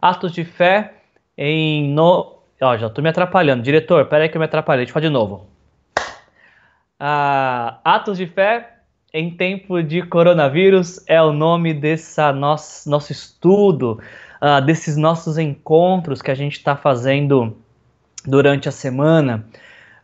Atos de fé em no... Ó, já estou me atrapalhando. Diretor, peraí que eu me atrapalhei. Deixa eu fazer de novo. Ah, atos de fé em tempo de coronavírus é o nome desse nosso, nosso estudo, uh, desses nossos encontros que a gente está fazendo durante a semana.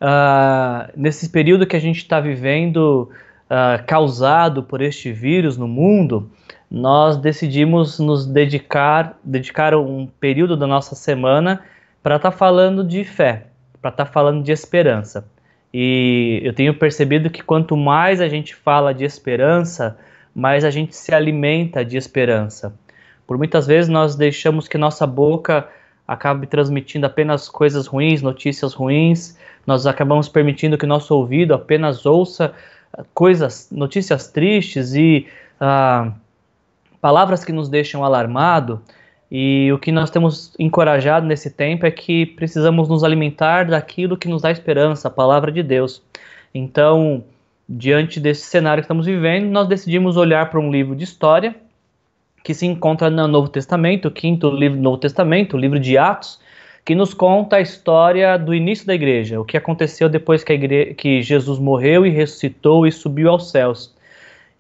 Uh, nesse período que a gente está vivendo, uh, causado por este vírus no mundo, nós decidimos nos dedicar, dedicar um período da nossa semana para estar tá falando de fé, para estar tá falando de esperança. E eu tenho percebido que quanto mais a gente fala de esperança, mais a gente se alimenta de esperança. Por muitas vezes nós deixamos que nossa boca acabe transmitindo apenas coisas ruins, notícias ruins, nós acabamos permitindo que nosso ouvido apenas ouça coisas, notícias tristes e ah, palavras que nos deixam alarmado. E o que nós temos encorajado nesse tempo é que precisamos nos alimentar daquilo que nos dá esperança, a palavra de Deus. Então, diante desse cenário que estamos vivendo, nós decidimos olhar para um livro de história que se encontra no Novo Testamento, o quinto livro do Novo Testamento, o livro de Atos, que nos conta a história do início da igreja, o que aconteceu depois que, que Jesus morreu e ressuscitou e subiu aos céus.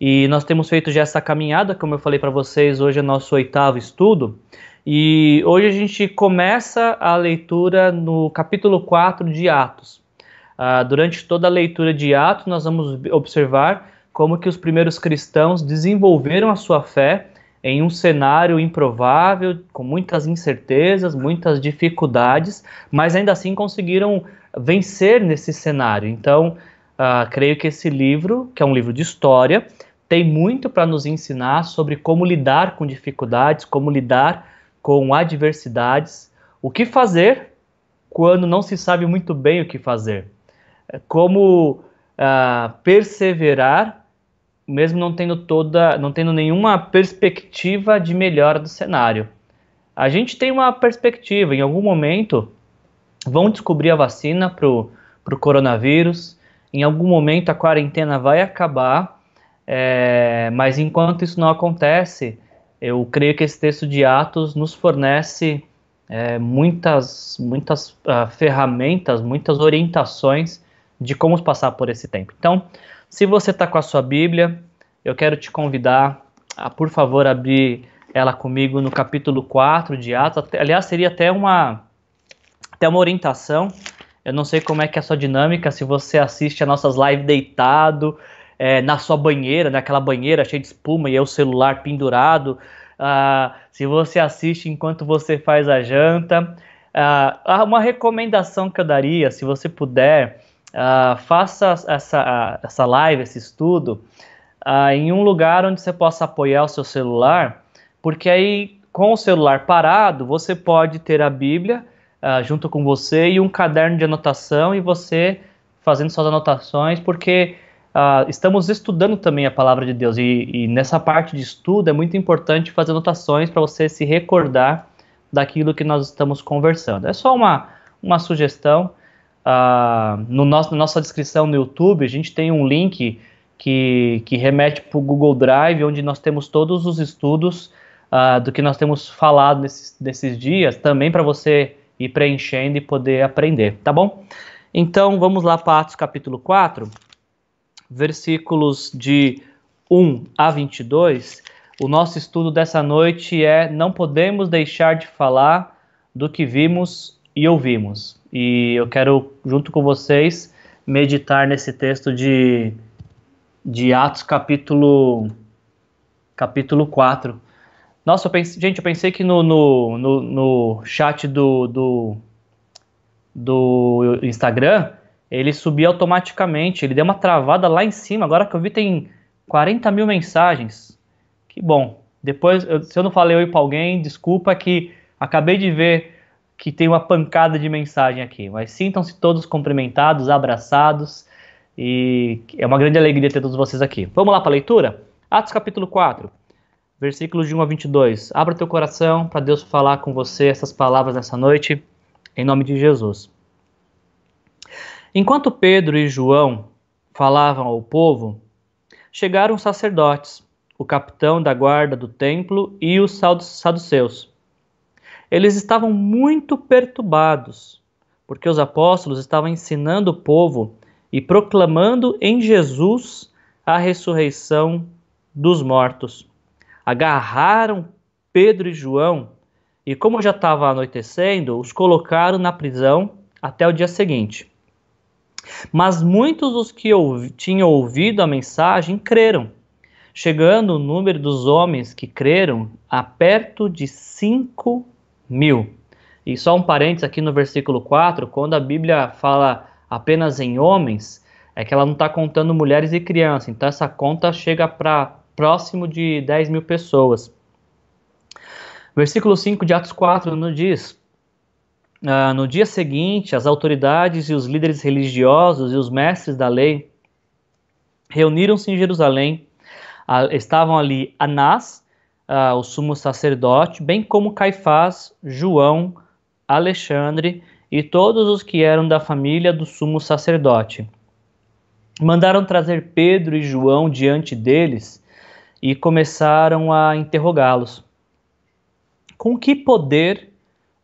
E nós temos feito já essa caminhada, como eu falei para vocês, hoje é nosso oitavo estudo. E hoje a gente começa a leitura no capítulo 4 de Atos. Uh, durante toda a leitura de Atos, nós vamos observar como que os primeiros cristãos desenvolveram a sua fé em um cenário improvável, com muitas incertezas, muitas dificuldades, mas ainda assim conseguiram vencer nesse cenário. Então, uh, creio que esse livro, que é um livro de história, tem muito para nos ensinar sobre como lidar com dificuldades, como lidar com adversidades, o que fazer quando não se sabe muito bem o que fazer, como uh, perseverar mesmo não tendo toda, não tendo nenhuma perspectiva de melhora do cenário. A gente tem uma perspectiva, em algum momento vão descobrir a vacina para o coronavírus, em algum momento a quarentena vai acabar é, mas enquanto isso não acontece, eu creio que esse texto de Atos nos fornece é, muitas, muitas uh, ferramentas, muitas orientações de como passar por esse tempo. Então, se você está com a sua Bíblia, eu quero te convidar a, por favor, abrir ela comigo no capítulo 4 de Atos. Aliás, seria até uma, até uma orientação. Eu não sei como é que é a sua dinâmica, se você assiste a nossas lives deitado, é, na sua banheira, naquela banheira cheia de espuma e é o celular pendurado. Uh, se você assiste enquanto você faz a janta. Uh, uma recomendação que eu daria, se você puder, faça essa, essa live, esse estudo, em um lugar onde você possa apoiar o seu celular, porque aí com o celular parado você pode ter a Bíblia junto com você e um caderno de anotação e você fazendo suas anotações, porque uh, estamos estudando também a palavra de Deus e, e, nessa parte de estudo é muito importante fazer anotações para você se recordar daquilo que nós estamos conversando. É só uma, uma sugestão. Uh, no nosso, na nossa descrição no YouTube, a gente tem um link que, que remete para o Google Drive, onde nós temos todos os estudos uh, do que nós temos falado nesses, nesses dias, também para você ir preenchendo e poder aprender, tá bom? Então vamos lá para Atos capítulo 4 versículos de 1 a 22, o nosso estudo dessa noite é Não podemos deixar de falar do que vimos e ouvimos. E eu quero, junto com vocês, meditar nesse texto de, de Atos, capítulo, capítulo 4. Nossa, eu pensei, gente, eu pensei que no, no, no, no chat do, do, do Instagram ele subia automaticamente, ele deu uma travada lá em cima, agora que eu vi tem 40 mil mensagens. Que bom. Depois, eu, se eu não falei oi para alguém, desculpa que acabei de ver que tem uma pancada de mensagem aqui. Mas sintam-se todos cumprimentados, abraçados, e é uma grande alegria ter todos vocês aqui. Vamos lá para a leitura? Atos capítulo 4, versículos de 1 a 22. Abra teu coração para Deus falar com você essas palavras nessa noite, em nome de Jesus. Enquanto Pedro e João falavam ao povo, chegaram os sacerdotes, o capitão da guarda do templo e os saduceus. eles estavam muito perturbados, porque os apóstolos estavam ensinando o povo e proclamando em Jesus a ressurreição dos mortos. Agarraram Pedro e João e, como já estava anoitecendo, os colocaram na prisão até o dia seguinte. Mas muitos dos que ouvi, tinham ouvido a mensagem creram, chegando o número dos homens que creram a perto de 5 mil. E só um parênteses aqui no versículo 4, quando a Bíblia fala apenas em homens, é que ela não está contando mulheres e crianças. Então essa conta chega para próximo de 10 mil pessoas. Versículo 5 de Atos 4 nos diz: ah, No dia seguinte, as autoridades e os líderes religiosos e os mestres da lei reuniram-se em Jerusalém. Ah, estavam ali Anás, ah, o sumo sacerdote, bem como Caifás, João, Alexandre e todos os que eram da família do sumo sacerdote. Mandaram trazer Pedro e João diante deles e começaram a interrogá-los. Com que poder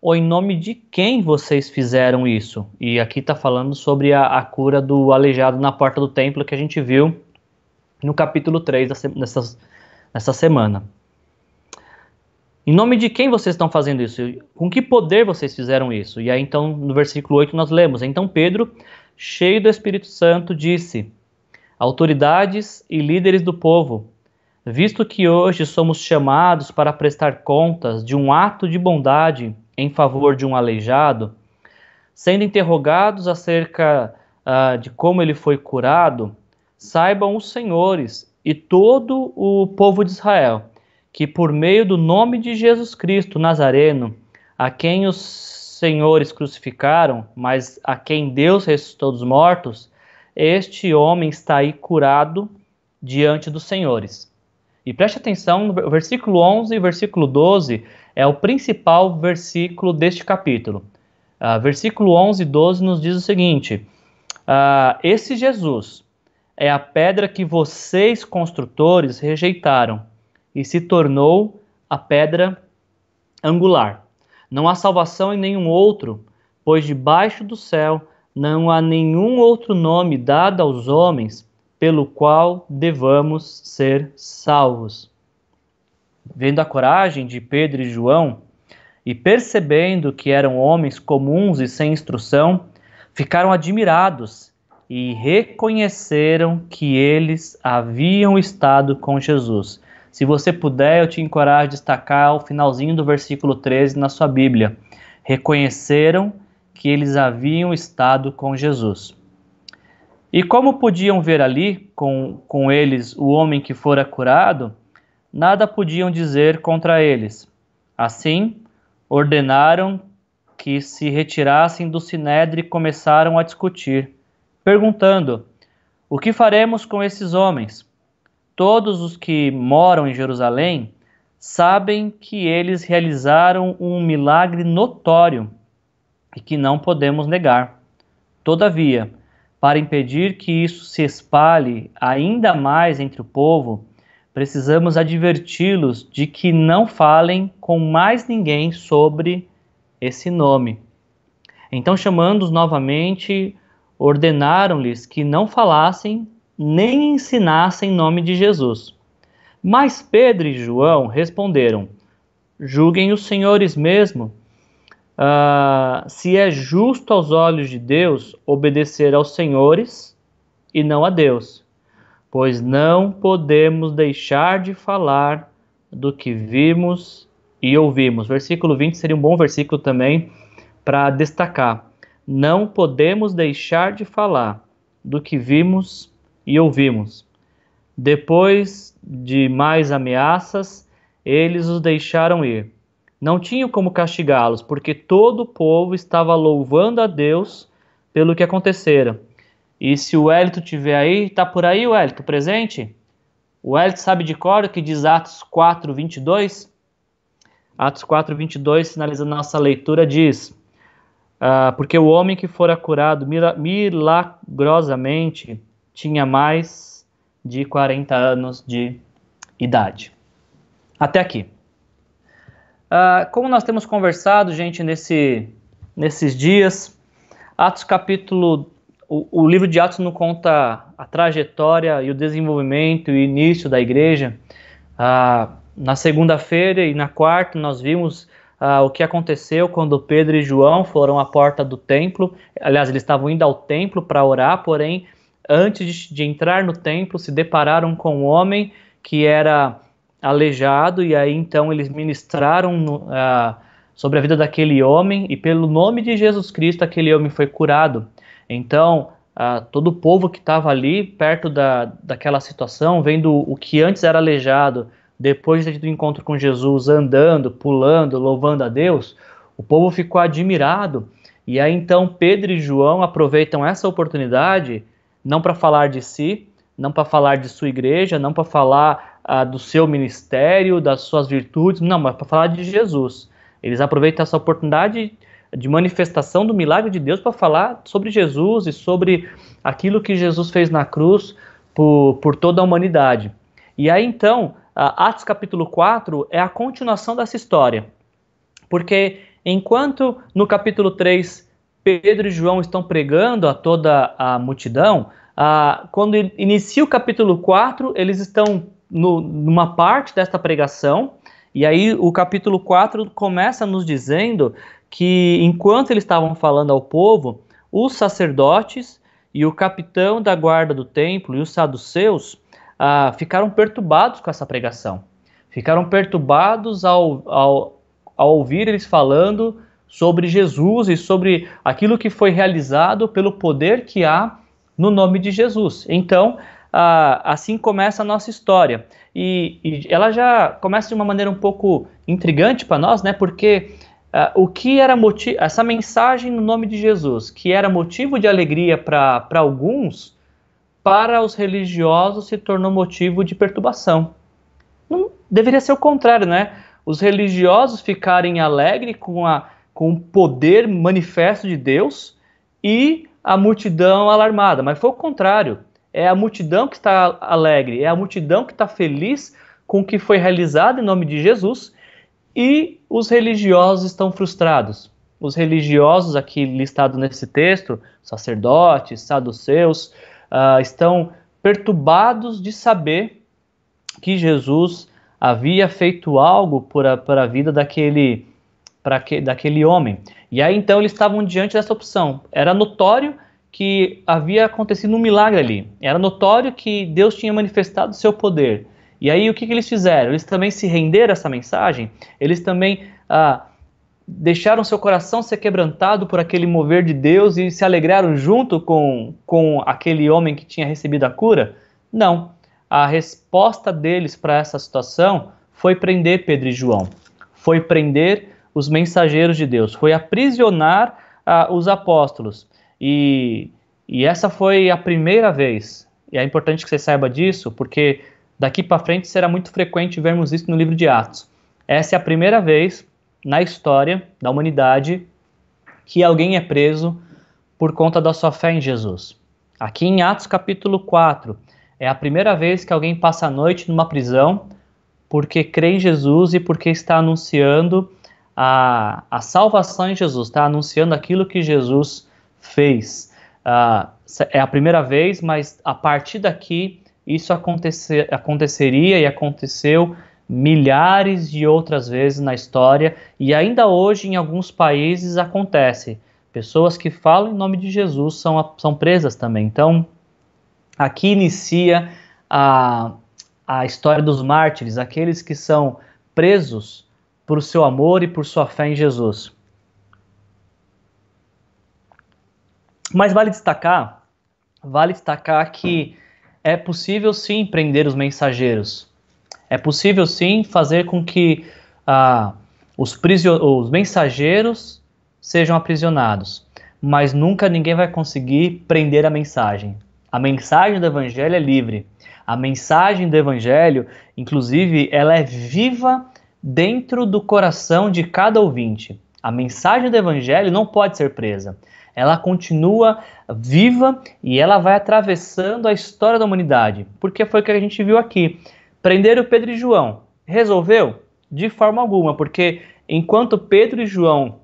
ou em nome de quem vocês fizeram isso? E aqui está falando sobre a, a, cura do aleijado na porta do templo que a gente viu no capítulo 3 dessa, nessa semana. Em nome de quem vocês estão fazendo isso? Com que poder vocês fizeram isso? E aí, então, no versículo 8, nós lemos: Então Pedro, cheio do Espírito Santo, disse: Autoridades e líderes do povo, visto que hoje somos chamados para prestar contas de um ato de bondade em favor de um aleijado, sendo interrogados acerca uh, de como ele foi curado, saibam os senhores e todo o povo de Israel que por meio do nome de Jesus Cristo Nazareno, a quem os senhores crucificaram, mas a quem Deus ressuscitou dos mortos, este homem está aí curado diante dos senhores. E preste atenção, no versículo 11 e versículo 12 é o principal versículo deste capítulo. Uh, versículo 11 e 12 nos diz o seguinte: uh, Esse Jesus é a pedra que vocês, construtores, rejeitaram e se tornou a pedra angular. Não há salvação em nenhum outro, pois debaixo do céu não há nenhum outro nome dado aos homens pelo qual devamos ser salvos. Vendo a coragem de Pedro e João, e percebendo que eram homens comuns e sem instrução, ficaram admirados e reconheceram que eles haviam estado com Jesus. Se você puder, eu te encorajo a destacar o finalzinho do versículo 13 na sua Bíblia. Reconheceram que eles haviam estado com Jesus. E como podiam ver ali, com, com eles, o homem que fora curado, nada podiam dizer contra eles. Assim, ordenaram que se retirassem do sinédrio e começaram a discutir, perguntando: O que faremos com esses homens? Todos os que moram em Jerusalém sabem que eles realizaram um milagre notório e que não podemos negar. Todavia, para impedir que isso se espalhe ainda mais entre o povo, precisamos adverti-los de que não falem com mais ninguém sobre esse nome. Então, chamando-os novamente, ordenaram-lhes que não falassem nem ensinassem em nome de Jesus. Mas Pedro e João responderam: Julguem os senhores mesmo. Uh, se é justo aos olhos de Deus obedecer aos senhores e não a Deus, pois não podemos deixar de falar do que vimos e ouvimos. Versículo 20 seria um bom versículo também para destacar. Não podemos deixar de falar do que vimos e ouvimos. Depois de mais ameaças, eles os deixaram ir. Não tinham como castigá-los, porque todo o povo estava louvando a Deus pelo que acontecera. E se o Hélito tiver aí, tá por aí o Hélito presente? O Hélito sabe de cor que diz Atos 4, 22? Atos 4, 22, finalizando nossa leitura, diz: uh, Porque o homem que fora curado milagrosamente tinha mais de 40 anos de idade. Até aqui. Uh, como nós temos conversado, gente, nesse, nesses dias, Atos capítulo. O, o, livro de Atos não conta a trajetória e o desenvolvimento e início da igreja. Uh, na segunda-feira e na quarta, nós vimos uh, o que aconteceu quando Pedro e João foram à porta do templo. Aliás, eles estavam indo ao templo para orar, porém, antes de, de entrar no templo, se depararam com um homem que era aleijado, e aí então eles ministraram uh, sobre a vida daquele homem, e pelo nome de Jesus Cristo aquele homem foi curado. Então, uh, todo o povo que estava ali, perto da, daquela situação, vendo o que antes era aleijado, depois do encontro com Jesus, andando, pulando, louvando a Deus, o povo ficou admirado. E aí então Pedro e João aproveitam essa oportunidade, não para falar de si, não para falar de sua igreja, não para falar ah, do seu ministério, das suas virtudes, não, mas para falar de Jesus. Eles aproveitam essa oportunidade de manifestação do milagre de Deus para falar sobre Jesus e sobre aquilo que Jesus fez na cruz por, por toda a humanidade. E aí então, Atos capítulo 4 é a continuação dessa história. Porque enquanto no capítulo 3 Pedro e João estão pregando a toda a multidão, quando inicia o capítulo 4, eles estão no, numa parte desta pregação, e aí o capítulo 4 começa nos dizendo que enquanto eles estavam falando ao povo, os sacerdotes e o capitão da guarda do templo e os saduceus ah, ficaram perturbados com essa pregação. Ficaram perturbados ao, ao, ao ouvir eles falando sobre Jesus e sobre aquilo que foi realizado pelo poder que há no nome de Jesus. Então, ah, assim começa a nossa história. E, e, ela já começa de uma maneira um pouco intrigante para nós, né? Porque ah, o que era motivo, essa mensagem no nome de Jesus, que era motivo de alegria para alguns, para os religiosos se tornou motivo de perturbação. Não, deveria ser o contrário, né? Os religiosos ficarem alegres com, a, com o poder manifesto de Deus e a multidão alarmada, mas foi o contrário é a multidão que está alegre, é a multidão que está feliz com o que foi realizado em nome de Jesus e os religiosos estão frustrados. Os religiosos aqui listados nesse texto, sacerdotes, saduceus, uh, estão perturbados de saber que Jesus havia feito algo por a, por a vida daquele, que, daquele homem. E aí então eles estavam diante dessa opção. Era notório que havia acontecido um milagre ali. Era notório que Deus tinha manifestado seu poder. E aí o que, que eles fizeram? Eles também se renderam a essa mensagem? Eles também ah, deixaram seu coração ser quebrantado por aquele mover de Deus e se alegraram junto com, com aquele homem que tinha recebido a cura? Não. A resposta deles para essa situação foi prender Pedro e João. Foi prender os mensageiros de Deus. Foi aprisionar ah, os apóstolos. E, e essa foi a primeira vez, e é importante que você saiba disso, porque daqui para frente será muito frequente vermos isso no livro de Atos. Essa é a primeira vez na história da humanidade que alguém é preso por conta da sua fé em Jesus. Aqui em Atos capítulo 4, é a primeira vez que alguém passa a noite numa prisão porque crê em Jesus e porque está anunciando a, a salvação em Jesus, está anunciando aquilo que Jesus fez. Uh, é a primeira vez, mas a partir daqui isso acontecer, aconteceria e aconteceu milhares de outras vezes na história e ainda hoje em alguns países acontece. Pessoas que falam em nome de Jesus são, são presas também. Então, aqui inicia a, a história dos mártires, aqueles que são presos por seu amor e por sua fé em Jesus. Mas vale destacar, vale destacar que é possível sim prender os mensageiros. É possível sim fazer com que ah, os, os mensageiros sejam aprisionados. Mas nunca ninguém vai conseguir prender a mensagem. A mensagem do evangelho é livre. A mensagem do evangelho, inclusive, ela é viva dentro do coração de cada ouvinte. A mensagem do evangelho não pode ser presa ela continua viva e ela vai atravessando a história da humanidade. Porque foi o que a gente viu aqui. Prender o Pedro e João. Resolveu? De forma alguma, porque enquanto Pedro e João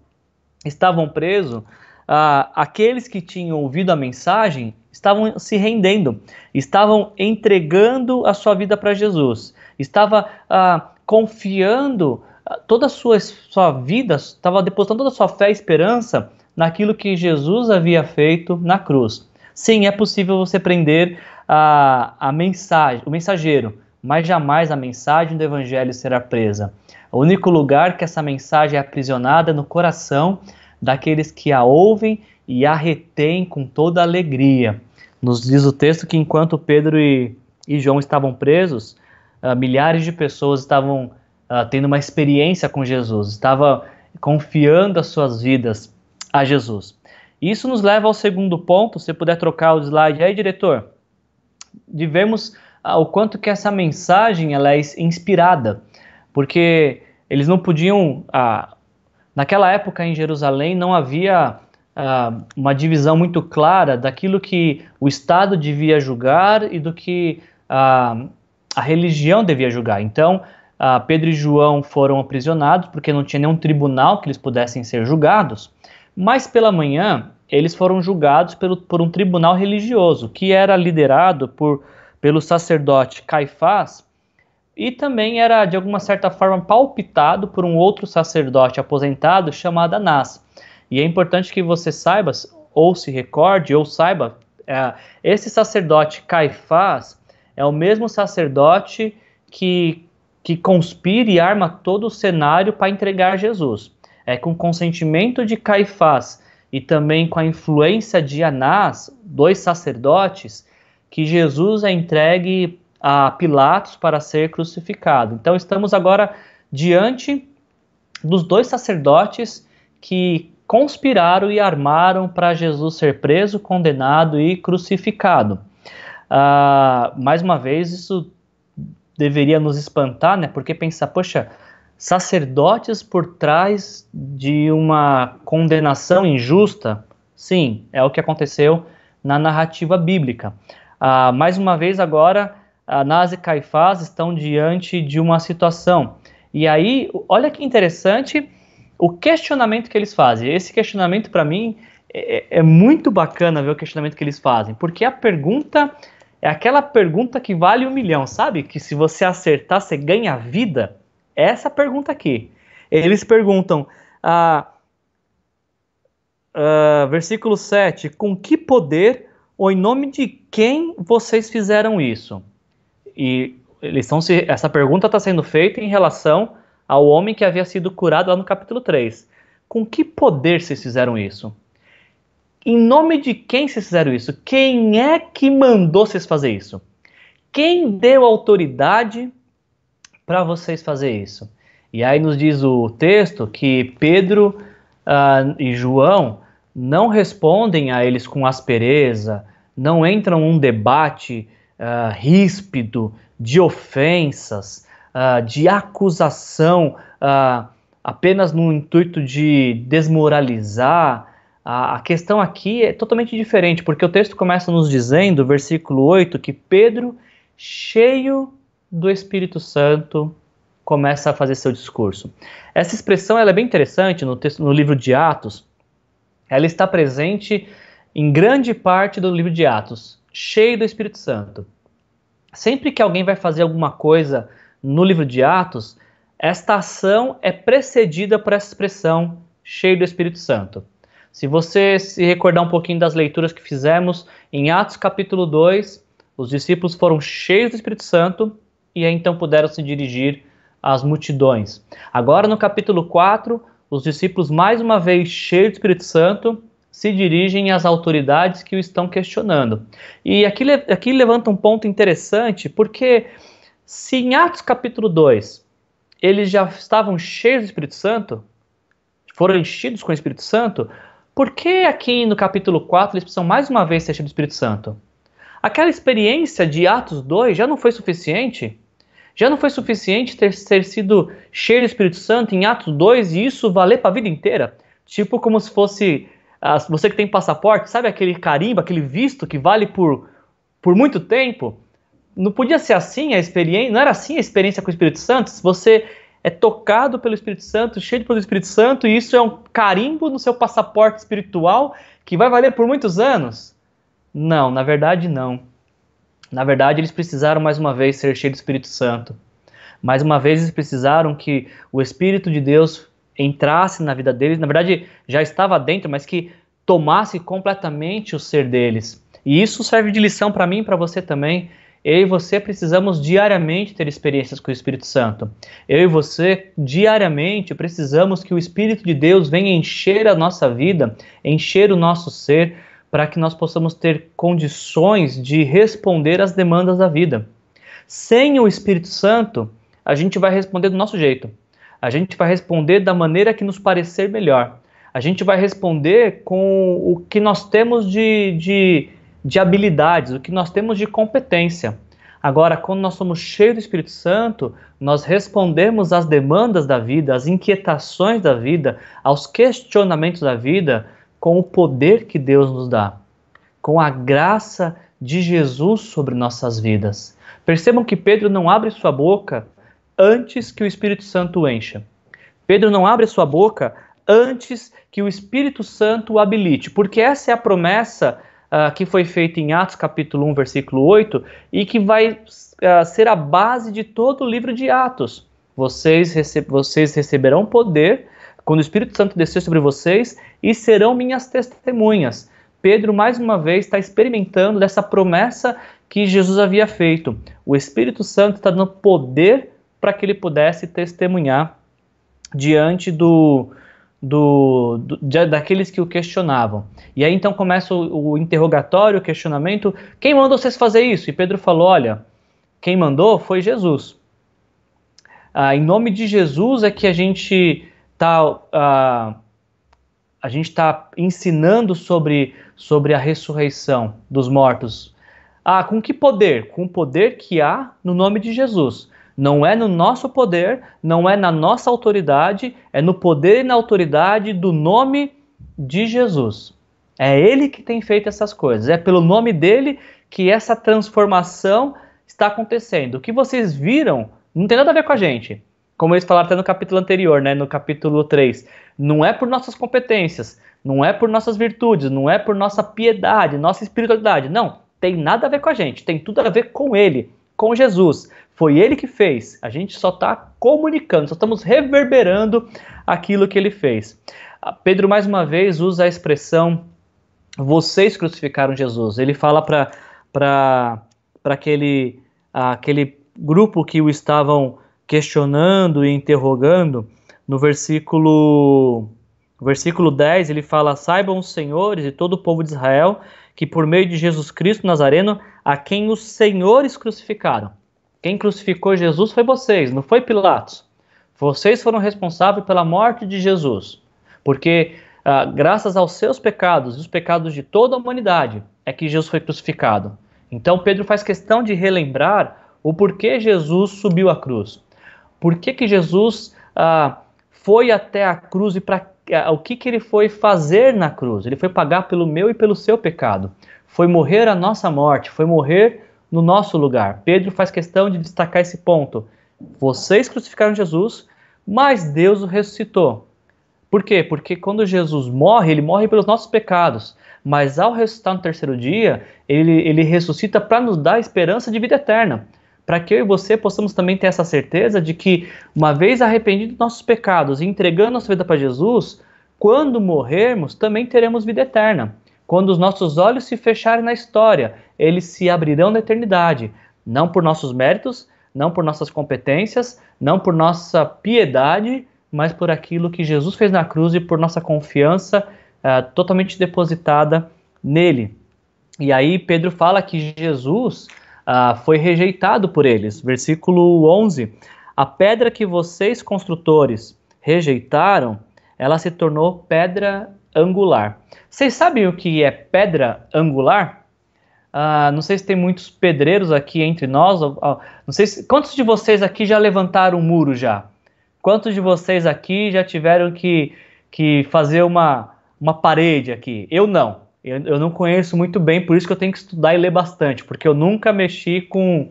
estavam presos, ah, aqueles que tinham ouvido a mensagem estavam se rendendo, estavam entregando a sua vida para Jesus, estava ah, confiando ah, toda a sua, sua vida, estava depositando toda a sua fé e esperança naquilo que Jesus havia feito na cruz. Sim, é possível você prender a, a mensagem, o mensageiro, mas jamais a mensagem do Evangelho será presa. O único lugar que essa mensagem é aprisionada é no coração daqueles que a ouvem e a retêm com toda alegria. Nos diz o texto que enquanto Pedro e, e João estavam presos, uh, milhares de pessoas estavam uh, tendo uma experiência com Jesus, estavam confiando as suas vidas a Jesus. Isso nos leva ao segundo ponto, se puder trocar o slide aí, diretor, de vermos uh, o quanto que essa mensagem ela é inspirada, porque eles não podiam, naquela época em Jerusalém não havia uh, uma divisão muito clara daquilo que o Estado devia julgar e do que uh, a religião devia julgar. Então, uh, Pedro e João foram aprisionados porque não tinha nenhum tribunal que eles pudessem ser julgados. Mas pela manhã, eles foram julgados pelo, por um tribunal religioso que era liderado por, pelo sacerdote Caifás e também era de alguma certa forma palpitado por um outro sacerdote aposentado chamado Anás. E é importante que você saiba, ou se recorde, ou saiba, é, esse sacerdote Caifás é o mesmo sacerdote que, que conspira e arma todo o cenário para entregar Jesus. É com consentimento de Caifás e também com a influência de Anás, dois sacerdotes, que Jesus é entregue a Pilatos para ser crucificado. Então estamos agora diante dos dois sacerdotes que conspiraram e armaram para Jesus ser preso, condenado e crucificado. Ah, mais uma vez, isso deveria nos espantar, né? Porque pensar, poxa, sacerdotes por trás de uma condenação injusta? Sim, é o que aconteceu na narrativa bíblica. Ah, mais uma vez, agora, Anás e Caifás estão diante de uma situação. E aí, olha que interessante o questionamento que eles fazem. Esse questionamento, para mim, é, é, muito bacana ver o questionamento que eles fazem, porque a pergunta é aquela pergunta que vale um milhão, sabe? Que se você acertar, você ganha vida. Essa pergunta aqui. Eles perguntam, ah, ah, versículo 7, com que poder ou em nome de quem vocês fizeram isso? E eles estão se, essa pergunta está sendo feita em relação ao homem que havia sido curado lá no capítulo 3. Com que poder vocês fizeram isso? Em nome de quem vocês fizeram isso? Quem é que mandou vocês fazer isso? Quem deu autoridade para vocês fazer isso? E aí nos diz o texto que Pedro uh, e João não respondem a eles com aspereza, não entram num debate uh, ríspido de ofensas, uh, de acusação apenas no intuito de desmoralizar. A questão aqui é totalmente diferente, porque o texto começa nos dizendo, versículo 8, que Pedro, cheio do Espírito Santo, começa a fazer seu discurso. Essa expressão ela é bem interessante no, texto, no livro de Atos. Ela está presente em grande parte do livro de Atos, cheio do Espírito Santo. Sempre que alguém vai fazer alguma coisa no livro de Atos, esta ação é precedida por essa expressão cheio do Espírito Santo. Se você se recordar um pouquinho das leituras que fizemos em Atos capítulo 2, os discípulos foram cheios do Espírito Santo e então puderam se dirigir às multidões. Agora no capítulo 4, os discípulos mais uma vez cheios do Espírito Santo se dirigem às autoridades que o estão questionando. E aqui, aqui levanta um ponto interessante, porque se em Atos capítulo 2 eles já estavam cheios do Espírito Santo, foram enchidos com o Espírito Santo, por que aqui no capítulo 4 eles precisam mais uma vez ser cheios do Espírito Santo? Aquela experiência de Atos 2 já não foi suficiente? Já não foi suficiente ter, ter sido cheio do Espírito Santo em Atos 2 e isso valer para a vida inteira? Tipo como se fosse uh, você que tem passaporte, sabe aquele carimbo, aquele visto que vale por, por muito tempo? não podia ser assim a experiência, não era assim a experiência com o Espírito Santo? Se você é tocado pelo Espírito Santo, cheio pelo Espírito Santo, e isso é um carimbo no seu passaporte espiritual que vai valer por muitos anos? Não, na verdade não. Na verdade, eles precisaram mais uma vez ser cheios do Espírito Santo. Mais uma vez, eles precisaram que o Espírito de Deus entrasse na vida deles. Na verdade, já estava dentro, mas que tomasse completamente o ser deles. E isso serve de lição para mim e para você também. Eu e você precisamos diariamente ter experiências com o Espírito Santo. Eu e você, diariamente, precisamos que o Espírito de Deus venha encher a nossa vida, encher o nosso ser, para que nós possamos ter condições de responder às demandas da vida. Sem o Espírito Santo, a gente vai responder do nosso jeito. A gente vai responder da maneira que nos parecer melhor. A gente vai responder com o que nós temos de, de de habilidades, o que nós temos de competência. Agora, quando nós somos cheios do Espírito Santo, nós respondemos às demandas da vida, às inquietações da vida, aos questionamentos da vida com o poder que Deus nos dá, com a graça de Jesus sobre nossas vidas. Percebam que Pedro não abre sua boca antes que o Espírito Santo o encha. Pedro não abre sua boca antes que o Espírito Santo o habilite, porque essa é a promessa uh, que foi feita em Atos capítulo 1, versículo 8, e que vai uh, ser a base de todo o livro de Atos. Vocês, rece vocês receberão poder quando o Espírito Santo descer sobre vocês e serão minhas testemunhas. Pedro, mais uma vez, está experimentando dessa promessa que Jesus havia feito. O Espírito Santo está dando poder para que ele pudesse testemunhar diante do, do, do de, daqueles que o questionavam. E aí então começa o, o, interrogatório, o questionamento: quem mandou vocês fazer isso? E Pedro falou: olha, quem mandou foi Jesus. Ah, em nome de Jesus é que a gente está ah, a gente está ensinando sobre, sobre a ressurreição dos mortos. Ah, com que poder? Com o poder que há no nome de Jesus. Não é no nosso poder, não é na nossa autoridade, é no poder e na autoridade do nome de Jesus. É Ele que tem feito essas coisas, é pelo nome dele que essa transformação está acontecendo. O que vocês viram não tem nada a ver com a gente. Como eles falaram até no capítulo anterior, né, no capítulo 3. Não é por nossas competências, não é por nossas virtudes, não é por nossa piedade, nossa espiritualidade. Não, tem nada a ver com a gente, tem tudo a ver com Ele, com Jesus. Foi ele que fez. A gente só está comunicando, só estamos reverberando aquilo que ele fez. Ah, Pedro, mais uma vez, usa a expressão vocês crucificaram Jesus. Ele fala para aquele, aquele grupo que o estavam questionando e interrogando, no versículo, versículo 10, ele fala: Saibam os senhores e todo o povo de Israel que por meio de Jesus Cristo Nazareno, a quem os senhores crucificaram. Quem crucificou Jesus foi vocês, não foi Pilatos. Vocês foram responsáveis pela morte de Jesus, porque ah, graças aos seus pecados e os pecados de toda a humanidade é que Jesus foi crucificado. Então Pedro faz questão de relembrar o porquê Jesus subiu à cruz. Por que, que Jesus ah, foi até a cruz e para ah, o que, que ele foi fazer na cruz? Ele foi pagar pelo meu e pelo seu pecado. Foi morrer a nossa morte, foi morrer no nosso lugar. Pedro faz questão de destacar esse ponto. Vocês crucificaram Jesus, mas Deus o ressuscitou. Por quê? Porque quando Jesus morre, ele morre pelos nossos pecados. Mas ao ressuscitar no terceiro dia, ele, ele ressuscita para nos dar esperança de vida eterna. Para que eu e você possamos também ter essa certeza de que, uma vez arrependidos dos nossos pecados e entregando nossa vida para Jesus, quando morrermos, também teremos vida eterna. Quando os nossos olhos se fecharem na história, eles se abrirão na eternidade, não por nossos méritos, não por nossas competências, não por nossa piedade, mas por aquilo que Jesus fez na cruz e por nossa confiança uh, totalmente depositada nele. E aí Pedro fala que Jesus uh, foi rejeitado por eles. Versículo 11: A pedra que vocês construtores rejeitaram, ela se tornou pedra angular. Vocês sabem o que é pedra angular? Uh, não sei se tem muitos pedreiros aqui entre nós. Uh, não sei se, quantos de vocês aqui já levantaram um muro já? Quantos de vocês aqui já tiveram que, que fazer uma, uma parede aqui? Eu não. Eu, eu não conheço muito bem, por isso que eu tenho que estudar e ler bastante, porque eu nunca mexi com,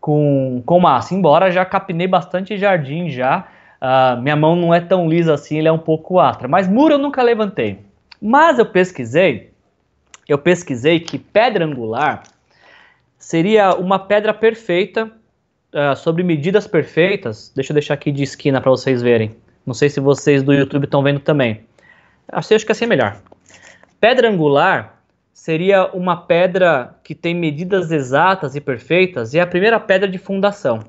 com, com massa. Embora já capinei bastante jardim já, uh, minha mão não é tão lisa assim, ele é um pouco astra. Mas muro eu nunca levantei. Mas eu pesquisei, eu pesquisei que pedra angular seria uma pedra perfeita, uh, sobre medidas perfeitas. Deixa eu deixar aqui de esquina para vocês verem. Não sei se vocês do YouTube estão vendo também. Acho, acho que assim é melhor. Pedra angular seria uma pedra que tem medidas exatas e perfeitas e é a primeira pedra de fundação.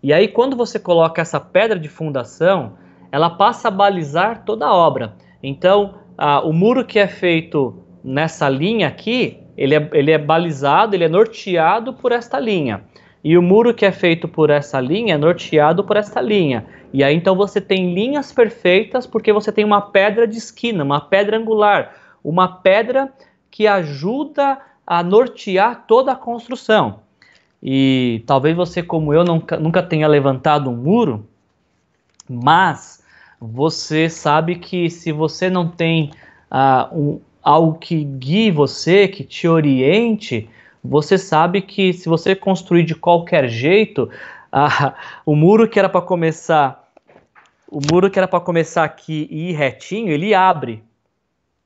E aí, quando você coloca essa pedra de fundação, ela passa a balizar toda a obra. Então, o muro que é feito nessa linha aqui, ele é, ele é balizado, ele é norteado por esta linha. E o muro que é feito por essa linha é norteado por esta linha. E aí então você tem linhas perfeitas porque você tem uma pedra de esquina, uma pedra angular, uma pedra que ajuda a nortear toda a construção. E talvez você, como eu, nunca, nunca tenha levantado um muro, mas você sabe que se você não tem uh, um, algo que guie você, que te oriente, você sabe que se você construir de qualquer jeito, uh, o muro que era para começar, o muro que era para começar aqui e ir retinho, ele abre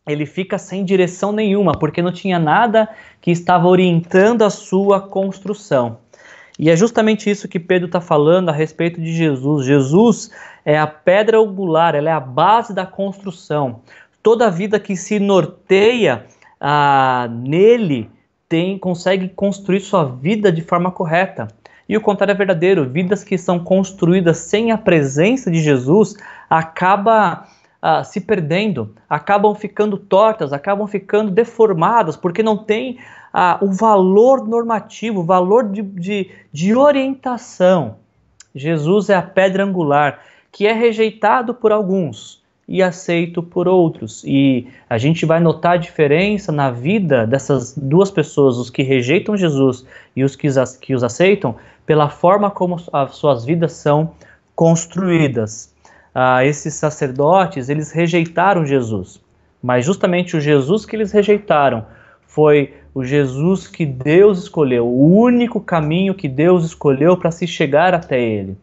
ele fica sem direção nenhuma, porque não tinha nada que estava orientando a sua construção. E é justamente isso que Pedro está falando a respeito de Jesus. Jesus é a pedra angular, ela é a base da construção. Toda vida que se norteia ah, nele tem consegue construir sua vida de forma correta. E o contrário é verdadeiro. Vidas que são construídas sem a presença de Jesus acaba ah, se perdendo, acabam ficando tortas, acabam ficando deformadas, porque não tem ah, o valor normativo, o valor de, de, de orientação. Jesus é a pedra angular, que é rejeitado por alguns e aceito por outros. E a gente vai notar a diferença na vida dessas duas pessoas, os que rejeitam Jesus e os que, os aceitam, pela forma como as suas vidas são construídas ah, esses sacerdotes, eles rejeitaram Jesus. Mas justamente o Jesus que eles rejeitaram foi o Jesus que Deus escolheu, o único caminho que Deus escolheu para se chegar até ele.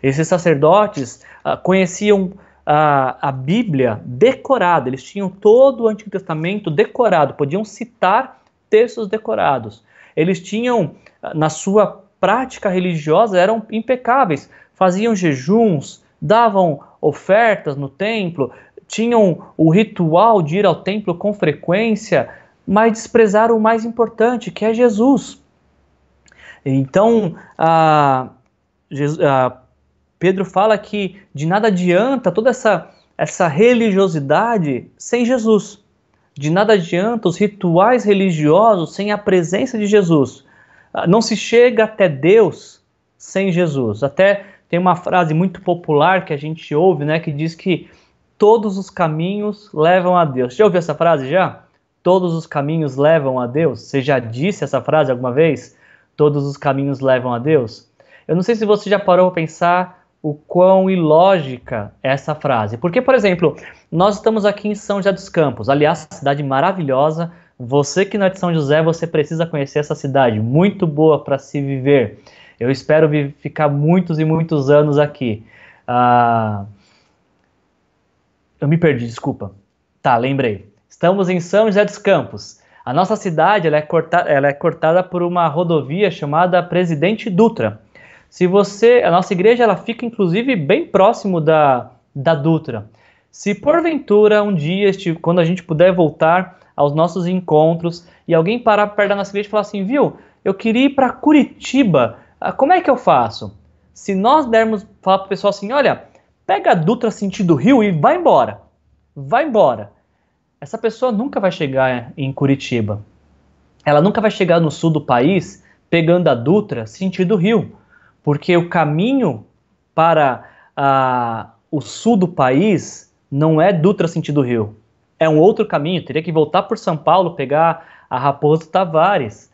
Esses sacerdotes ah, conheciam a, a Bíblia decorada, eles tinham todo o Antigo Testamento decorado, podiam citar textos decorados. Eles tinham, ah, na sua prática religiosa, eram impecáveis, faziam jejuns, davam ofertas no templo, tinham o ritual de ir ao templo com frequência, mas desprezaram o mais importante, que é Jesus. Então, a, a Pedro fala que de nada adianta toda essa, essa religiosidade sem Jesus. De nada adianta os rituais religiosos sem a presença de Jesus. Não se chega até Deus sem Jesus. Até tem uma frase muito popular que a gente ouve, né, que diz que todos os caminhos levam a Deus. Já ouviu essa frase já? Todos os caminhos levam a Deus? Você já disse essa frase alguma vez? Todos os caminhos levam a Deus? Eu não sei se você já parou para pensar o quão ilógica é essa frase. Porque, por exemplo, nós estamos aqui em São José dos Campos, aliás, cidade maravilhosa. Você que não é de São José, você precisa conhecer essa cidade, muito boa para se viver. Eu espero ficar muitos e muitos anos aqui. Ah, eu me perdi, desculpa. Tá, lembrei. Estamos em São José dos Campos. A nossa cidade ela é, cortada, ela é cortada por uma rodovia chamada Presidente Dutra. Se você, a nossa igreja ela fica inclusive bem próximo da, da Dutra. Se porventura um dia, quando a gente puder voltar aos nossos encontros e alguém parar perto da nossa igreja e falar assim, viu, eu queria ir para Curitiba como é que eu faço? Se nós dermos falar para o pessoal assim, olha, pega a Dutra sentido Rio e vai embora. Vai embora. Essa pessoa nunca vai chegar em Curitiba. Ela nunca vai chegar no sul do país pegando a Dutra sentido Rio. Porque o caminho para a, o sul do país não é Dutra sentido Rio. É um outro caminho. Teria que voltar por São Paulo, pegar a Raposo Tavares.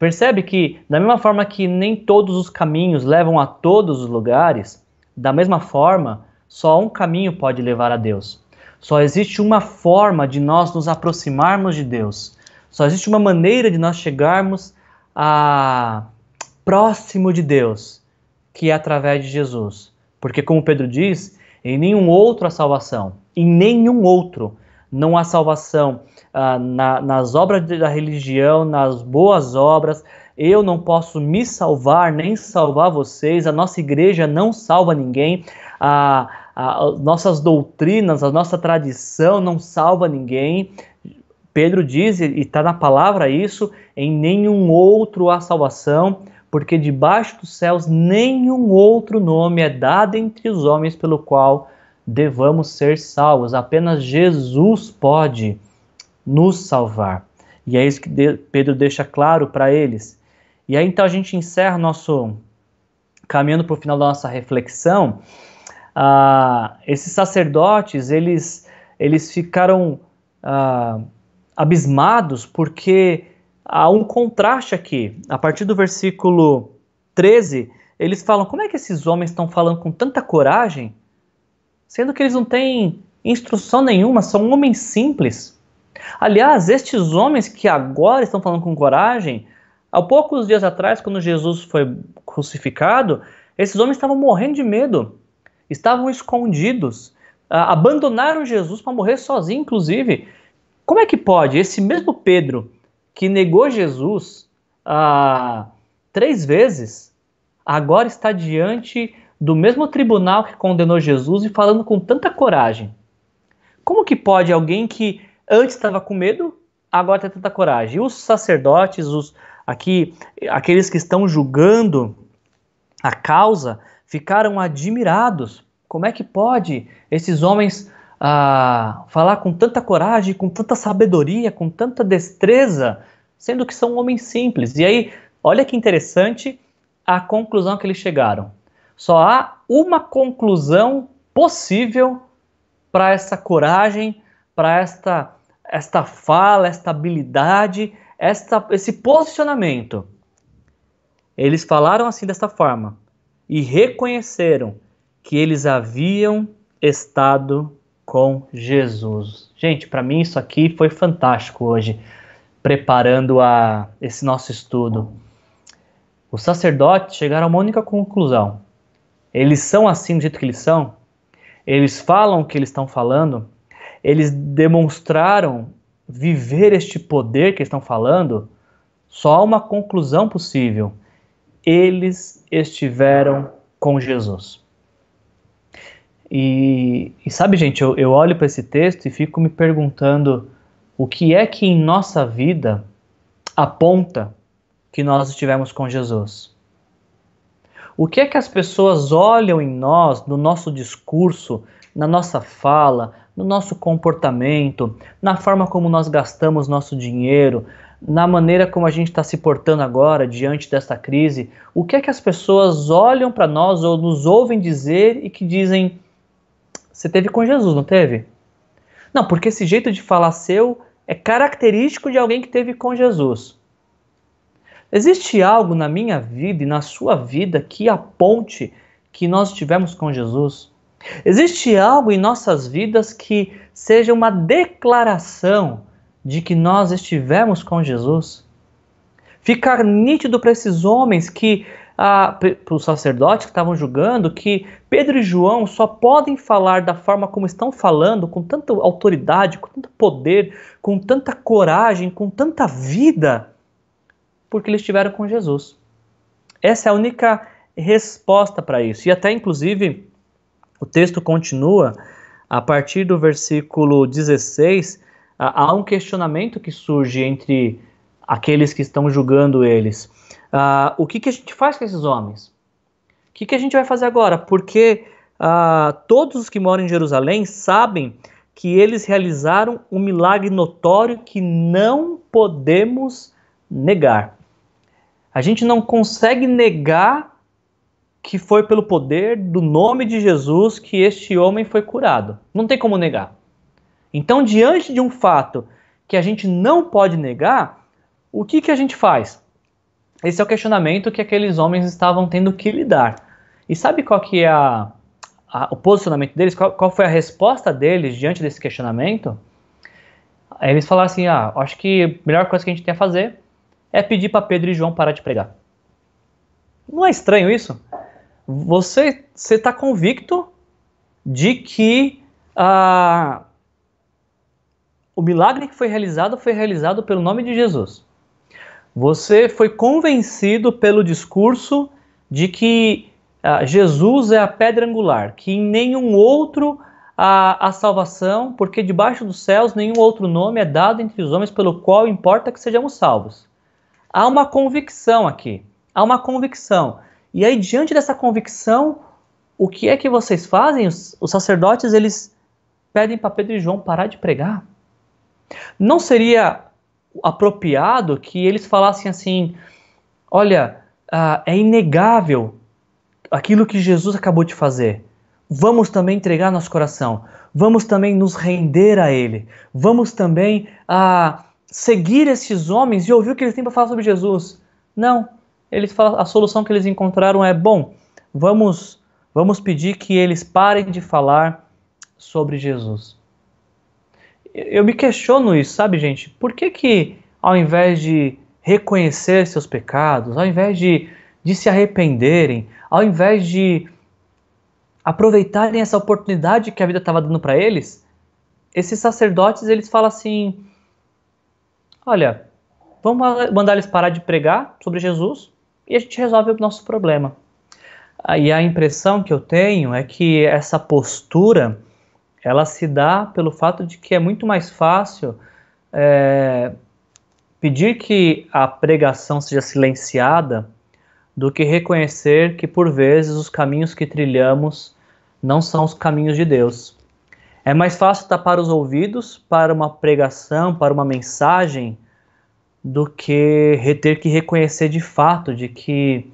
Percebe que, da mesma forma que nem todos os caminhos levam a todos os lugares, da mesma forma, só um caminho pode levar a Deus. Só existe uma forma de nós nos aproximarmos de Deus. Só existe uma maneira de nós chegarmos a, próximo de Deus, que é através de Jesus. Porque, como Pedro diz, em nenhum outro há salvação, em nenhum outro não há salvação ah, na, nas obras da religião, nas boas obras. Eu não posso me salvar, nem salvar vocês. A nossa igreja não salva ninguém. Nossas doutrinas, a nossa tradição não salva ninguém. Pedro diz, e está na palavra isso, em nenhum outro há salvação, porque debaixo dos céus nenhum outro nome é dado entre os homens pelo qual devamos ser salvos. Apenas Jesus pode nos salvar. E é isso que Pedro deixa claro para eles. E aí então a gente encerra nosso caminhando para o final da nossa reflexão. Ah, esses sacerdotes eles eles ficaram ah, abismados porque há um contraste aqui. A partir do versículo 13, eles falam: como é que esses homens estão falando com tanta coragem, sendo que eles não têm instrução nenhuma, são homens simples. Aliás, estes homens que agora estão falando com coragem, há poucos dias atrás, quando Jesus foi crucificado, esses homens estavam morrendo de medo, estavam escondidos, abandonaram Jesus para morrer sozinho, inclusive. Como é que pode esse mesmo Pedro, que negou Jesus ah, três vezes, agora está diante do mesmo tribunal que condenou Jesus e falando com tanta coragem? Como que pode alguém que antes estava com medo, agora tem tanta coragem? E os sacerdotes, os aqui aqueles que estão julgando a causa, ficaram admirados. Como é que pode esses homens a falar com tanta coragem, com tanta sabedoria, com tanta destreza, sendo que são homens simples. E aí, olha que interessante a conclusão que eles chegaram. Só há uma conclusão possível para essa coragem, para esta esta fala, esta habilidade, esta, esse posicionamento. Eles falaram assim desta forma e reconheceram que eles haviam estado com Jesus. Gente, para mim isso aqui foi fantástico hoje, preparando a esse nosso estudo. Os sacerdotes chegaram a uma única conclusão. Eles são assim do jeito que eles são, eles falam o que eles estão falando, eles demonstraram viver este poder que estão falando, só há uma conclusão possível. Eles estiveram com Jesus. E, e sabe, gente, eu, eu olho para esse texto e fico me perguntando o que é que em nossa vida aponta que nós estivemos com Jesus. O que é que as pessoas olham em nós, no nosso discurso, na nossa fala, no nosso comportamento, na forma como nós gastamos nosso dinheiro, na maneira como a gente está se portando agora diante desta crise? O que é que as pessoas olham para nós ou nos ouvem dizer e que dizem você teve com Jesus, não teve? Não, porque esse jeito de falar seu é característico de alguém que teve com Jesus. Existe algo na minha vida e na sua vida que aponte que nós estivemos com Jesus? Existe algo em nossas vidas que seja uma declaração de que nós estivemos com Jesus? Ficar nítido para esses homens que para os sacerdotes que estavam julgando que Pedro e João só podem falar da forma como estão falando, com tanta autoridade, com tanto poder, com tanta coragem, com tanta vida, porque eles estiveram com Jesus. Essa é a única resposta para isso. E até, inclusive, o texto continua, a partir do versículo 16, há um questionamento que surge entre aqueles que estão julgando eles. Uh, o que, que a gente faz com esses homens? O que, que a gente vai fazer agora? Porque uh, todos os que moram em Jerusalém sabem que eles realizaram um milagre notório que não podemos negar. A gente não consegue negar que foi pelo poder do nome de Jesus que este homem foi curado. Não tem como negar. Então, diante de um fato que a gente não pode negar, o que, que a gente faz? Esse é o questionamento que aqueles homens estavam tendo que lidar. E sabe qual que é a, a, o posicionamento deles? Qual, qual, foi a resposta deles diante desse questionamento? Eles falaram assim: ah, acho que a melhor coisa que a gente tem a fazer é pedir para Pedro e João parar de pregar. Não é estranho isso? Você está convicto de que ah, o milagre que foi realizado foi realizado pelo nome de Jesus. Você foi convencido pelo discurso de que ah, Jesus é a pedra angular, que em nenhum outro há a salvação, porque debaixo dos céus nenhum outro nome é dado entre os homens pelo qual importa que sejamos salvos. Há uma convicção aqui, há uma convicção. E aí, diante dessa convicção, o que é que vocês fazem? Os, os sacerdotes, eles pedem para Pedro e João parar de pregar. Não seria apropriado que eles falassem assim: olha, uh, é inegável aquilo que Jesus acabou de fazer. Vamos também entregar nosso coração. Vamos também nos render a Ele. Vamos também uh, seguir esses homens e ouvir o que eles têm para falar sobre Jesus. Não. Eles falam, a solução que eles encontraram é: bom, vamos, vamos pedir que eles parem de falar sobre Jesus. Eu me questiono isso, sabe, gente? Por que que ao invés de reconhecer seus pecados, ao invés de, de se arrependerem, ao invés de aproveitarem essa oportunidade que a vida estava dando para eles, esses sacerdotes eles falam assim: olha, vamos mandar eles parar de pregar sobre Jesus e a gente resolve o nosso problema. E a impressão que eu tenho é que essa postura ela se dá pelo fato de que é muito mais fácil é, pedir que a pregação seja silenciada do que reconhecer que por vezes os caminhos que trilhamos não são os caminhos de Deus. É mais fácil tapar os ouvidos para uma pregação, para uma mensagem, do que ter que reconhecer de fato de que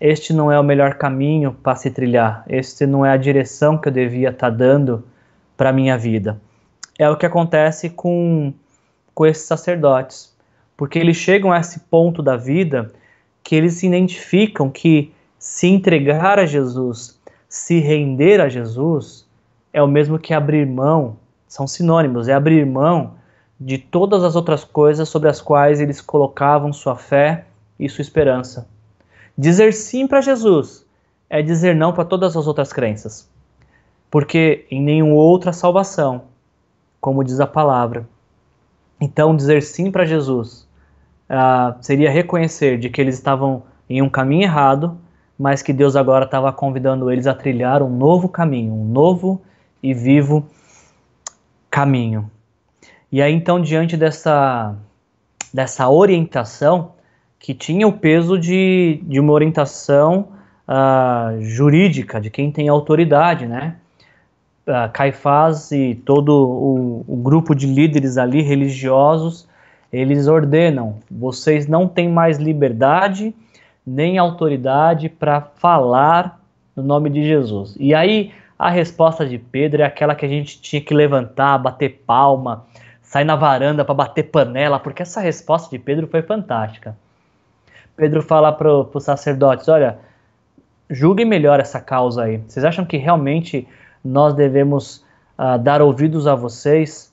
este não é o melhor caminho para se trilhar, este não é a direção que eu devia estar tá dando para a minha vida. É o que acontece com, com esses sacerdotes porque eles chegam a esse ponto da vida que eles se identificam que se entregar a Jesus, se render a Jesus, é o mesmo que abrir mão, são sinônimos, é abrir mão de todas as outras coisas sobre as quais eles colocavam sua fé e sua esperança. Dizer sim para Jesus é dizer não para todas as outras crenças, porque em nenhuma outra salvação, como diz a palavra. Então, dizer sim para Jesus uh, seria reconhecer de que eles estavam em um caminho errado, mas que Deus agora estava convidando eles a trilhar um novo caminho, um novo e vivo caminho. E aí então diante dessa dessa orientação que tinha o peso de, de uma orientação uh, jurídica de quem tem autoridade, né? Uh, Caifás e todo o, o, grupo de líderes ali religiosos eles ordenam: vocês não têm mais liberdade nem autoridade para falar no nome de Jesus. E aí a resposta de Pedro é aquela que a gente tinha que levantar, bater palma, sair na varanda para bater panela, porque essa resposta de Pedro foi fantástica. Pedro fala para os sacerdotes: olha, julguem melhor essa causa aí. Vocês acham que realmente nós devemos uh, dar ouvidos a vocês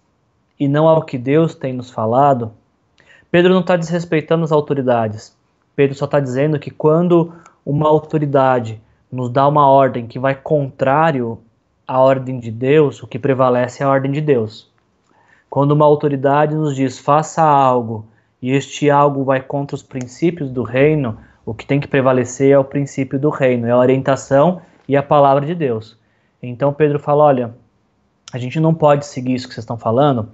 e não ao que Deus tem nos falado? Pedro não está desrespeitando as autoridades. Pedro só está dizendo que quando uma autoridade nos dá uma ordem que vai contrário à ordem de Deus, o que prevalece é a ordem de Deus. Quando uma autoridade nos diz faça algo e este algo vai contra os princípios do reino, o que tem que prevalecer é o princípio do reino, é a orientação e a palavra de Deus. Então Pedro fala: olha, a gente não pode seguir isso que vocês estão falando,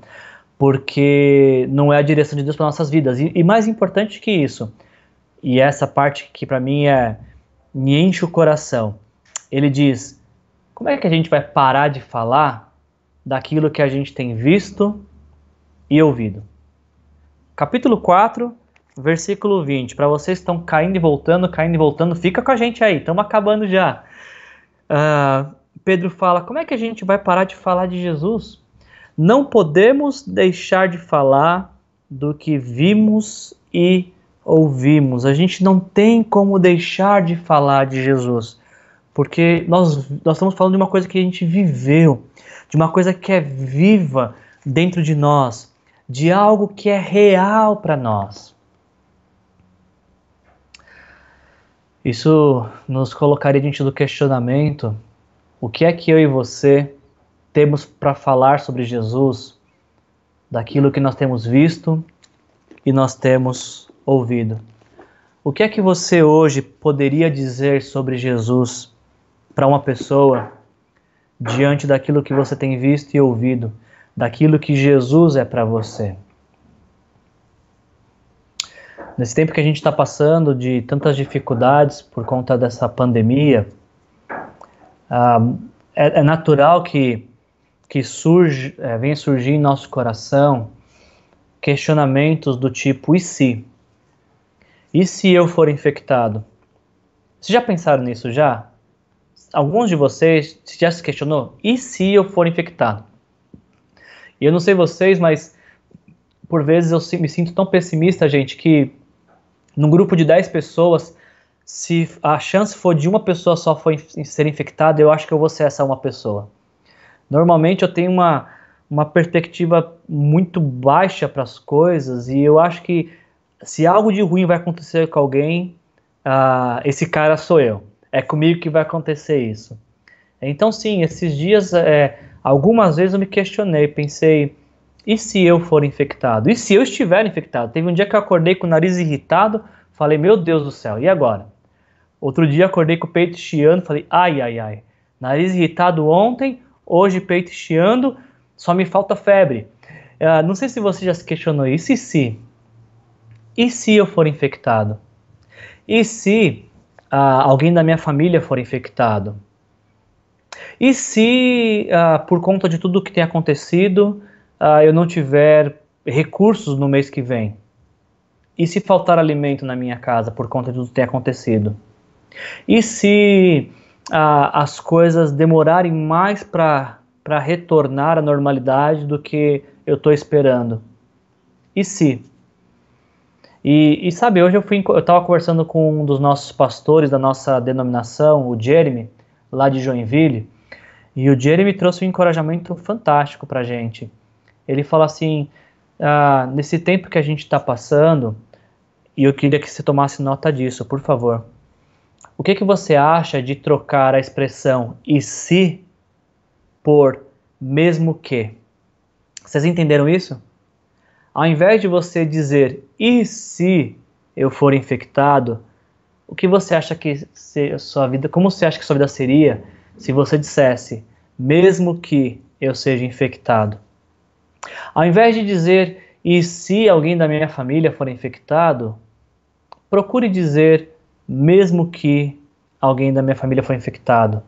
porque não é a direção de Deus para nossas vidas. E, e, mais importante que isso, e essa parte que para mim é me enche o coração. Ele diz: como é que a gente vai parar de falar daquilo que a gente tem visto e ouvido? Capítulo 4, versículo 20. Para vocês que estão caindo e voltando, caindo e voltando, fica com a gente aí, estamos acabando já. Uh, Pedro fala: como é que a gente vai parar de falar de Jesus? Não podemos deixar de falar do que vimos e ouvimos. A gente não tem como deixar de falar de Jesus, porque nós, nós estamos falando de uma coisa que a gente viveu, de uma coisa que é viva dentro de nós, de algo que é real para nós. Isso nos colocaria diante do questionamento: o que é que eu e você temos para falar sobre Jesus, daquilo que nós temos visto e nós temos ouvido? O que é que você hoje poderia dizer sobre Jesus para uma pessoa diante daquilo que você tem visto e ouvido, daquilo que Jesus é para você? Nesse tempo que a gente está passando de tantas dificuldades por conta dessa pandemia, ah, é, é, natural que, que surge, é, venha surgir em nosso coração questionamentos do tipo: e se? E se eu for infectado? Vocês já pensaram nisso já? Alguns de vocês já se questionou? E se eu for infectado? E eu não sei vocês, mas por vezes eu me sinto tão pessimista, gente, que num grupo de 10 pessoas, se a chance for de uma pessoa só for ser infectada, eu acho que eu vou ser essa uma pessoa. Normalmente eu tenho uma, uma perspectiva muito baixa para as coisas e eu acho que se algo de ruim vai acontecer com alguém, uh, esse cara sou eu. É comigo que vai acontecer isso. Então, sim, esses dias, é, algumas vezes eu me questionei, pensei, e se eu for infectado? E se eu estiver infectado? Teve um dia que eu acordei com o nariz irritado, falei, meu Deus do céu, e agora? Outro dia acordei com o peito chiando, falei, ai, ai, ai. Nariz irritado ontem, hoje peito chiando, só me falta febre. Uh, não sei se você já se questionou isso, e se? E se eu for infectado? E se uh, alguém da minha família for infectado? E se, uh, por conta de tudo que tem acontecido, uh, eu não tiver recursos no mês que vem? E se faltar alimento na minha casa por conta de tudo que tem acontecido? E se uh, as coisas demorarem mais para retornar à normalidade do que eu estou esperando? E se? E, e, sabe, hoje eu fui, eu estava conversando com um dos nossos pastores da nossa denominação, o Jeremy, lá de Joinville, e o Jeremy trouxe um encorajamento fantástico para gente ele fala assim: ah, nesse tempo que a gente está passando, e eu queria que você tomasse nota disso, por favor. O que, que você acha de trocar a expressão e se por mesmo que? Vocês entenderam isso? Ao invés de você dizer e se eu for infectado, o que você acha que sua vida, como você acha que sua vida seria se você dissesse mesmo que eu seja infectado? Ao invés de dizer e se alguém da minha família for infectado, procure dizer mesmo que alguém da minha família for infectado,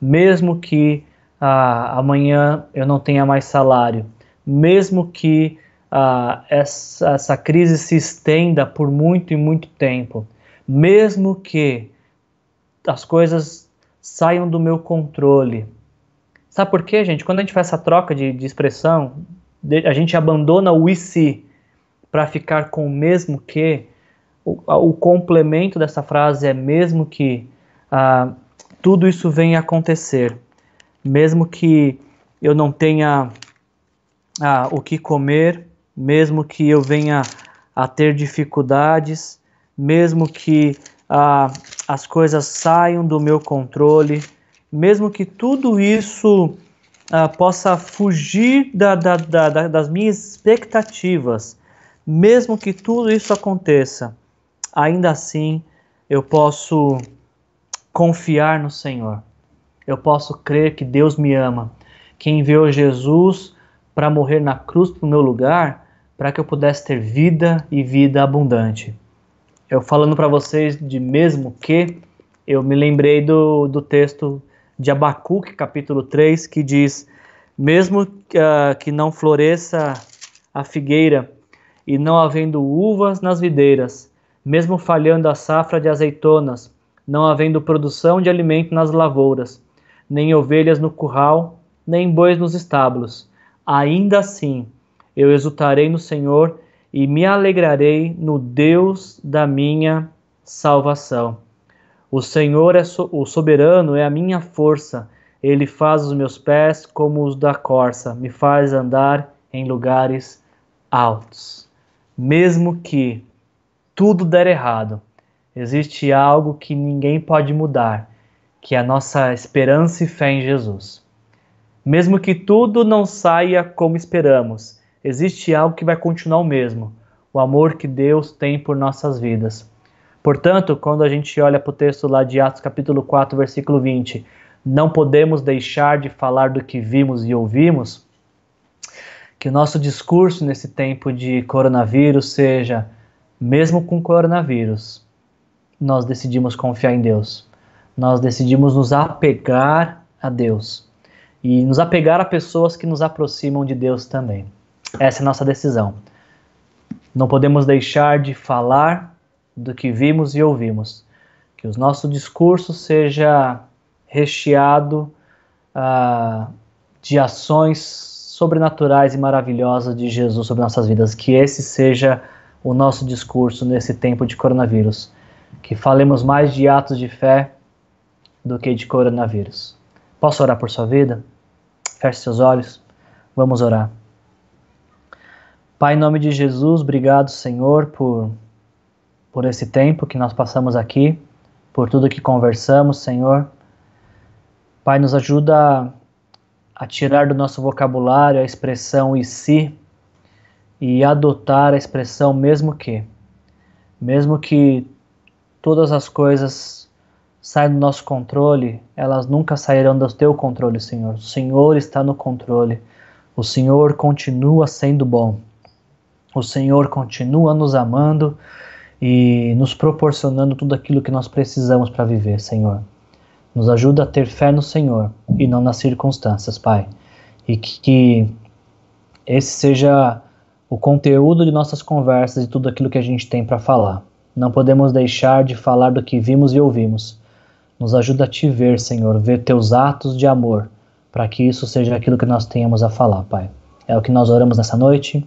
mesmo que ah, amanhã eu não tenha mais salário, mesmo que ah, essa, essa crise se estenda por muito e muito tempo, mesmo que as coisas saiam do meu controle. Sabe por quê, gente? Quando a gente faz essa troca de, de expressão, a gente abandona o e se para ficar com o mesmo que, o, o, complemento dessa frase é mesmo que ah, tudo isso venha acontecer, mesmo que eu não tenha ah, o que comer, mesmo que eu venha a ter dificuldades, mesmo que ah, as coisas saiam do meu controle, mesmo que tudo isso uh, possa fugir da, da, da, das minhas expectativas, mesmo que tudo isso aconteça, ainda assim eu posso confiar no Senhor. Eu posso crer que Deus me ama, que enviou Jesus para morrer na cruz no meu lugar, para que eu pudesse ter vida e vida abundante. Eu falando para vocês de mesmo que, eu me lembrei do, do texto de Abacuque, capítulo 3, que diz: Mesmo uh, que não floresça a figueira e não havendo uvas nas videiras, mesmo falhando a safra de azeitonas, não havendo produção de alimento nas lavouras, nem ovelhas no curral, nem bois nos estábulos, ainda assim eu exultarei no Senhor e me alegrarei no Deus da minha salvação. O Senhor é so o soberano, é a minha força. Ele faz os meus pés como os da corça, me faz andar em lugares altos. Mesmo que tudo der errado, existe algo que ninguém pode mudar, que é a nossa esperança e fé em Jesus. Mesmo que tudo não saia como esperamos, existe algo que vai continuar o mesmo: o amor que Deus tem por nossas vidas. Portanto, quando a gente olha para o texto lá de Atos capítulo 4, versículo 20, não podemos deixar de falar do que vimos e ouvimos, que o nosso discurso nesse tempo de coronavírus seja, mesmo com coronavírus, nós decidimos confiar em Deus. Nós decidimos nos apegar a Deus e nos apegar a pessoas que nos aproximam de Deus também. Essa é nossa decisão. Não podemos deixar de falar do que vimos e ouvimos. Que o nosso discurso seja recheado uh, de ações sobrenaturais e maravilhosas de Jesus sobre nossas vidas. Que esse seja o nosso discurso nesse tempo de coronavírus. Que falemos mais de atos de fé do que de coronavírus. Posso orar por sua vida? Feche seus olhos. Vamos orar. Pai, em nome de Jesus, obrigado, Senhor, por por esse tempo que nós passamos aqui, por tudo que conversamos, Senhor. Pai, nos ajuda a tirar do nosso vocabulário a expressão e si e adotar a expressão mesmo que. Mesmo que todas as coisas saiam do nosso controle, elas nunca sairão do teu controle, Senhor. O Senhor está no controle. O Senhor continua sendo bom. O Senhor continua nos amando e nos proporcionando tudo aquilo que nós precisamos para viver, Senhor. Nos ajuda a ter fé no Senhor e não nas circunstâncias, Pai. E que, que esse seja o conteúdo de nossas conversas e tudo aquilo que a gente tem para falar. Não podemos deixar de falar do que vimos e ouvimos. Nos ajuda a te ver, Senhor, ver teus atos de amor, para que isso seja aquilo que nós tenhamos a falar, Pai. É o que nós oramos nessa noite.